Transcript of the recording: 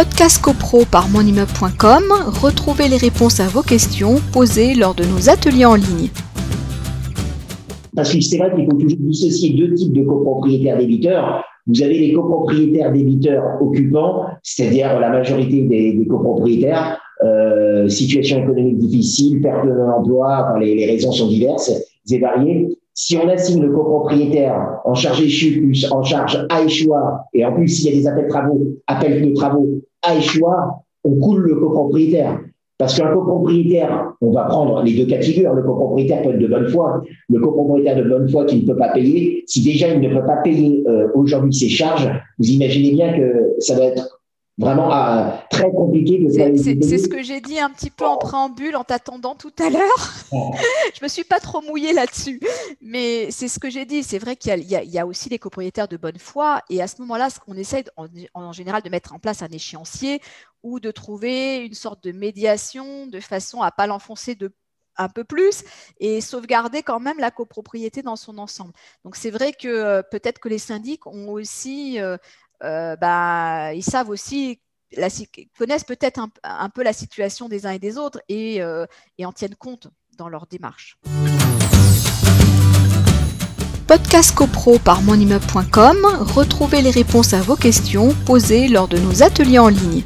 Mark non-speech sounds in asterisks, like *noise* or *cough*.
Podcast CoPro par monimmeuble.com, retrouvez les réponses à vos questions posées lors de nos ateliers en ligne. Parce que c'est vrai qu'il faut toujours dissocier deux types de copropriétaires débiteurs. Vous avez les copropriétaires débiteurs occupants, c'est-à-dire la majorité des, copropriétaires, euh, situation économique difficile, perte de l'emploi, les, raisons sont diverses et variées. Si on assigne le copropriétaire en charge échu plus en charge à échoir, et en plus s'il y a des appels travaux, appels de travaux à échoir, on coule le copropriétaire. Parce qu'un copropriétaire, on va prendre les deux cas de figure, le copropriétaire peut être de bonne foi, le copropriétaire de bonne foi qui ne peut pas payer, si déjà il ne peut pas payer euh, aujourd'hui ses charges, vous imaginez bien que ça va être vraiment euh, très compliqué de C'est ce que j'ai dit un petit peu en préambule en t'attendant tout à l'heure. *laughs* je me suis pas trop mouillée là-dessus, mais c'est ce que j'ai dit. C'est vrai qu'il y, y, a aussi les copropriétaires de bonne foi, et à ce moment-là, on essaie en, en, général de mettre en place un échéancier ou de trouver une sorte de médiation de façon à pas l'enfoncer de un peu plus et sauvegarder quand même la copropriété dans son ensemble. Donc c'est vrai que euh, peut-être que les syndics ont aussi euh, euh, bah, ils savent aussi, connaissent peut-être un, peu la situation des uns et des autres et, euh, en tiennent compte dans leur démarche. Podcast CoPro par monimmeuble.com, retrouvez les réponses à vos questions posées lors de nos ateliers en ligne.